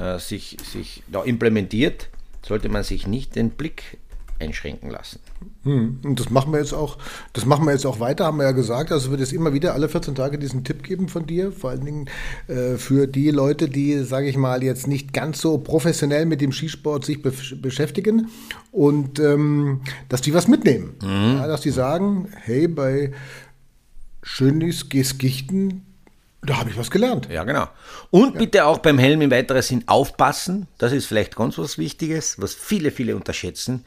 Speaker 1: äh, sich, sich da implementiert, sollte man sich nicht den Blick einschränken lassen.
Speaker 2: Hm. Und das machen wir jetzt auch, das machen wir jetzt auch weiter, haben wir ja gesagt. Also wird es immer wieder alle 14 Tage diesen Tipp geben von dir, vor allen Dingen äh, für die Leute, die, sage ich mal, jetzt nicht ganz so professionell mit dem Skisport sich be beschäftigen und ähm, dass die was mitnehmen. Mhm. Ja, dass die sagen, hey, bei Schönis Gichten da habe ich was gelernt.
Speaker 1: Ja, genau. Und ja. bitte auch beim Helm im weiteren Sinn aufpassen. Das ist vielleicht ganz was Wichtiges, was viele, viele unterschätzen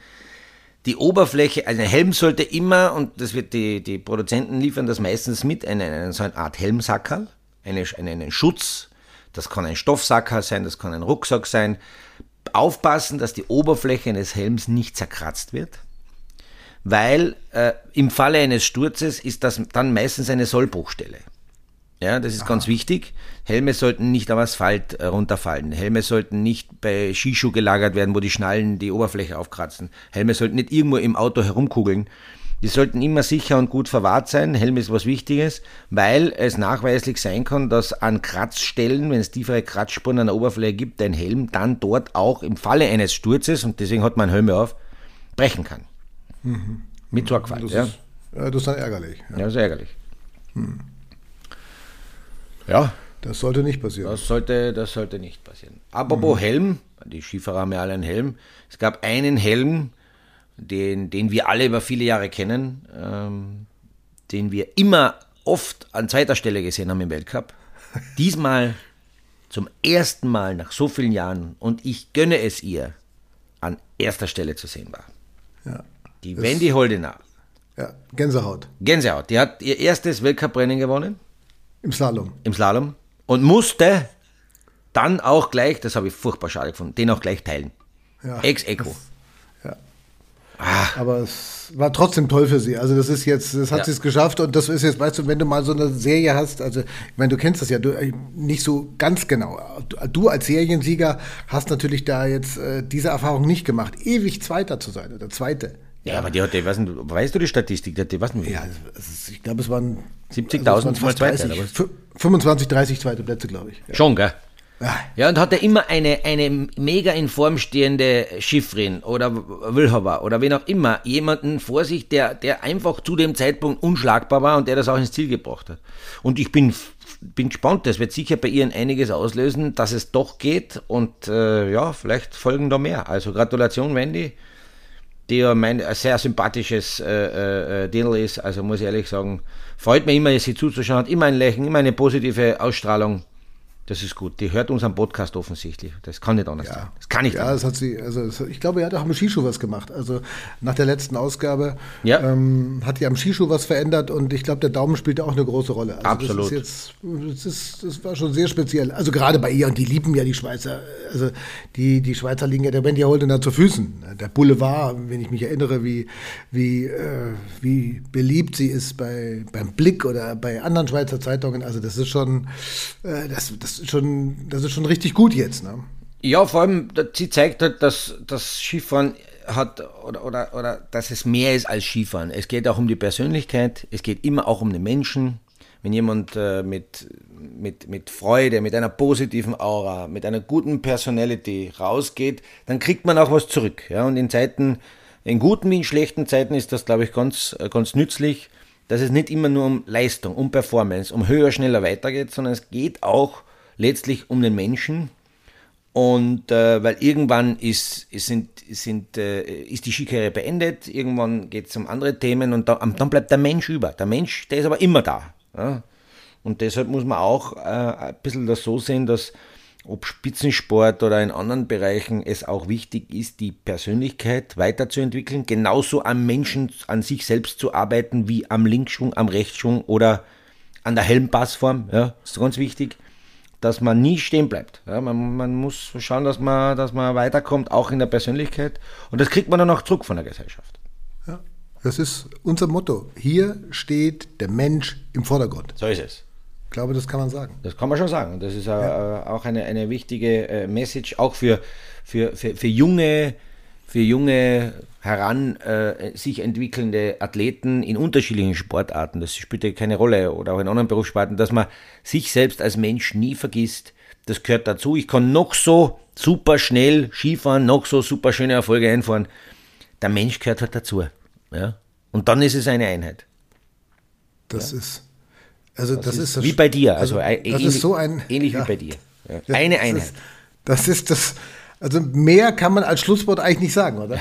Speaker 1: die Oberfläche, also ein Helm sollte immer, und das wird die, die Produzenten liefern das meistens mit, eine, eine, so eine Art Helmsackerl, eine, einen Schutz, das kann ein Stoffsackerl sein, das kann ein Rucksack sein. Aufpassen, dass die Oberfläche eines Helms nicht zerkratzt wird, weil äh, im Falle eines Sturzes ist das dann meistens eine Sollbruchstelle. Ja, das ist Aha. ganz wichtig. Helme sollten nicht am Asphalt äh, runterfallen. Helme sollten nicht bei Skischuh gelagert werden, wo die Schnallen die Oberfläche aufkratzen. Helme sollten nicht irgendwo im Auto herumkugeln. Die sollten immer sicher und gut verwahrt sein. Helm ist was Wichtiges, weil es nachweislich sein kann, dass an Kratzstellen, wenn es tiefere Kratzspuren an der Oberfläche gibt, ein Helm dann dort auch im Falle eines Sturzes, und deswegen hat man Helme auf, brechen kann. Mhm. Mit Sorgfalt.
Speaker 2: Das,
Speaker 1: ja.
Speaker 2: Ist, das ist dann ärgerlich.
Speaker 1: Ja, ja das ist ärgerlich. Mhm. Ja.
Speaker 2: Das sollte nicht passieren.
Speaker 1: Das sollte, das sollte nicht passieren. Apropos mhm. Helm, die Skifahrer haben ja alle einen Helm. Es gab einen Helm, den, den wir alle über viele Jahre kennen, ähm, den wir immer oft an zweiter Stelle gesehen haben im Weltcup. Diesmal zum ersten Mal nach so vielen Jahren und ich gönne es ihr, an erster Stelle zu sehen war. Ja, die Wendy Holdener.
Speaker 2: Ja, Gänsehaut.
Speaker 1: Gänsehaut. Die hat ihr erstes Weltcuprennen gewonnen.
Speaker 2: Im Slalom.
Speaker 1: Im Slalom. Und musste dann auch gleich, das habe ich furchtbar schade gefunden, den auch gleich teilen. Ja, Ex Eco.
Speaker 2: Ja. Ah. Aber es war trotzdem toll für sie. Also das ist jetzt, das hat ja. sie es geschafft und das ist jetzt, weißt du, wenn du mal so eine Serie hast, also ich meine, du kennst das ja du, äh, nicht so ganz genau. Du als Seriensieger hast natürlich da jetzt äh, diese Erfahrung nicht gemacht, ewig Zweiter zu sein oder Zweite.
Speaker 1: Ja, aber die hatte, was, weißt du die Statistik? Die hatte, was
Speaker 2: ja, ist, ich glaube, es waren
Speaker 1: 70.000 also mal
Speaker 2: Zweite. 25, 30 zweite Plätze, glaube ich.
Speaker 1: Ja. Schon, gell? Ja. ja, und hat er immer eine, eine mega in Form stehende Schiffrin oder Wilhover oder wen auch immer, jemanden vor sich, der, der einfach zu dem Zeitpunkt unschlagbar war und der das auch ins Ziel gebracht hat. Und ich bin, bin gespannt, das wird sicher bei ihr einiges auslösen, dass es doch geht und äh, ja, vielleicht folgen da mehr. Also Gratulation, Wendy ja mein, ein sehr sympathisches äh, äh, Deal ist. Also muss ich ehrlich sagen, freut mich immer, sie zuzuschauen, hat immer ein Lächeln, immer eine positive Ausstrahlung. Das ist gut. Die hört unseren Podcast offensichtlich. Das kann nicht anders
Speaker 2: ja.
Speaker 1: sein. Das
Speaker 2: kann nicht ja, anders. das hat sie, also ich glaube, er hat auch am Skischuh was gemacht. Also nach der letzten Ausgabe ja. ähm, hat die am Skischuh was verändert und ich glaube, der Daumen spielt auch eine große Rolle. Also
Speaker 1: Absolut.
Speaker 2: Das, ist jetzt, das, ist, das war schon sehr speziell. Also gerade bei ihr und die lieben ja die Schweizer. Also die, die Schweizer liegen ja der Wendy Holdener zu Füßen. Der Boulevard, wenn ich mich erinnere, wie, wie, äh, wie beliebt sie ist bei, beim Blick oder bei anderen Schweizer Zeitungen. Also das ist schon, äh, das, das schon, das ist schon richtig gut jetzt. Ne?
Speaker 1: Ja, vor allem, sie zeigt halt, dass das Skifahren hat oder, oder, oder dass es mehr ist als Skifahren. Es geht auch um die Persönlichkeit, es geht immer auch um den Menschen. Wenn jemand äh, mit, mit, mit Freude, mit einer positiven Aura, mit einer guten Personality rausgeht, dann kriegt man auch was zurück. Ja? Und in Zeiten, in guten wie in schlechten Zeiten ist das, glaube ich, ganz, ganz nützlich, dass es nicht immer nur um Leistung, um Performance, um höher, schneller weitergeht, sondern es geht auch letztlich um den Menschen. Und äh, weil irgendwann ist, sind, sind, äh, ist die Skikarriere beendet, irgendwann geht es um andere Themen und da, dann bleibt der Mensch über. Der Mensch, der ist aber immer da. Ja? Und deshalb muss man auch äh, ein bisschen das so sehen, dass ob Spitzensport oder in anderen Bereichen es auch wichtig ist, die Persönlichkeit weiterzuentwickeln, genauso am Menschen, an sich selbst zu arbeiten, wie am Linksschwung, am Rechtsschwung oder an der Helmpassform. Ja, ist ganz wichtig, dass man nie stehen bleibt. Ja, man, man muss schauen, dass man, dass man weiterkommt, auch in der Persönlichkeit. Und das kriegt man dann auch zurück von der Gesellschaft.
Speaker 2: Ja, das ist unser Motto. Hier steht der Mensch im Vordergrund.
Speaker 1: So ist es.
Speaker 2: Ich glaube, das kann man sagen.
Speaker 1: Das kann man schon sagen. Das ist ja. auch eine, eine wichtige äh, Message, auch für, für, für, für junge, für junge heran äh, sich entwickelnde Athleten in unterschiedlichen Sportarten. Das spielt ja keine Rolle oder auch in anderen Berufssparten, dass man sich selbst als Mensch nie vergisst. Das gehört dazu. Ich kann noch so super schnell Skifahren, noch so super schöne Erfolge einfahren. Der Mensch gehört halt dazu. Ja? Und dann ist es eine Einheit.
Speaker 2: Das ja? ist also das,
Speaker 1: das ist,
Speaker 2: ist das
Speaker 1: wie bei dir, also,
Speaker 2: also das
Speaker 1: ähnlich,
Speaker 2: ist so ein
Speaker 1: ähnlich
Speaker 2: ja.
Speaker 1: wie bei dir. Ja. Eine Einheit.
Speaker 2: Ist, das ist das. Also mehr kann man als Schlusswort eigentlich nicht sagen, oder?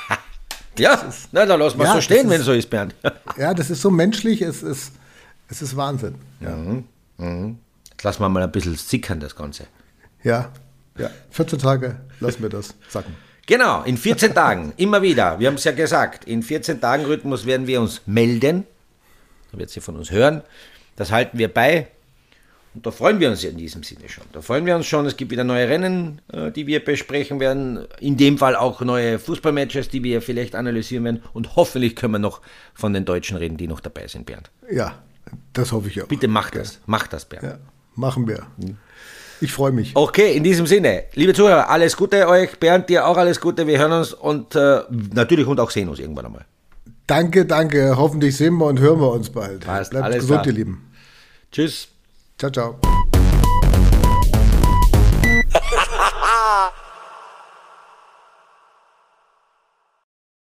Speaker 1: ja, ist, na dann lass mal ja, so stehen, wenn es so ist, Bernd.
Speaker 2: ja, das ist so menschlich, es ist, es ist Wahnsinn.
Speaker 1: Ja. Mhm. Mhm. Jetzt lassen wir mal ein bisschen sickern, das Ganze.
Speaker 2: Ja, ja. 14 Tage lassen wir das sacken.
Speaker 1: Genau, in 14 Tagen, immer wieder. Wir haben es ja gesagt, in 14 Tagen Rhythmus werden wir uns melden. Da wird sie von uns hören. Das halten wir bei. Und da freuen wir uns ja in diesem Sinne schon. Da freuen wir uns schon. Es gibt wieder neue Rennen, äh, die wir besprechen werden. In dem Fall auch neue Fußballmatches, die wir vielleicht analysieren werden. Und hoffentlich können wir noch von den Deutschen reden, die noch dabei sind, Bernd.
Speaker 2: Ja, das hoffe ich auch.
Speaker 1: Bitte mach das. Mach das, Bernd. Ja,
Speaker 2: machen wir. Ich freue mich.
Speaker 1: Okay, in diesem Sinne, liebe Zuhörer, alles Gute euch. Bernd, dir auch alles Gute. Wir hören uns und äh, natürlich und auch sehen uns irgendwann einmal.
Speaker 2: Danke, danke. Hoffentlich sehen wir und hören wir uns bald.
Speaker 1: Passt,
Speaker 2: Bleibt
Speaker 1: alles
Speaker 2: gesund,
Speaker 1: klar.
Speaker 2: ihr Lieben.
Speaker 1: Tschüss.
Speaker 2: Ciao, ciao.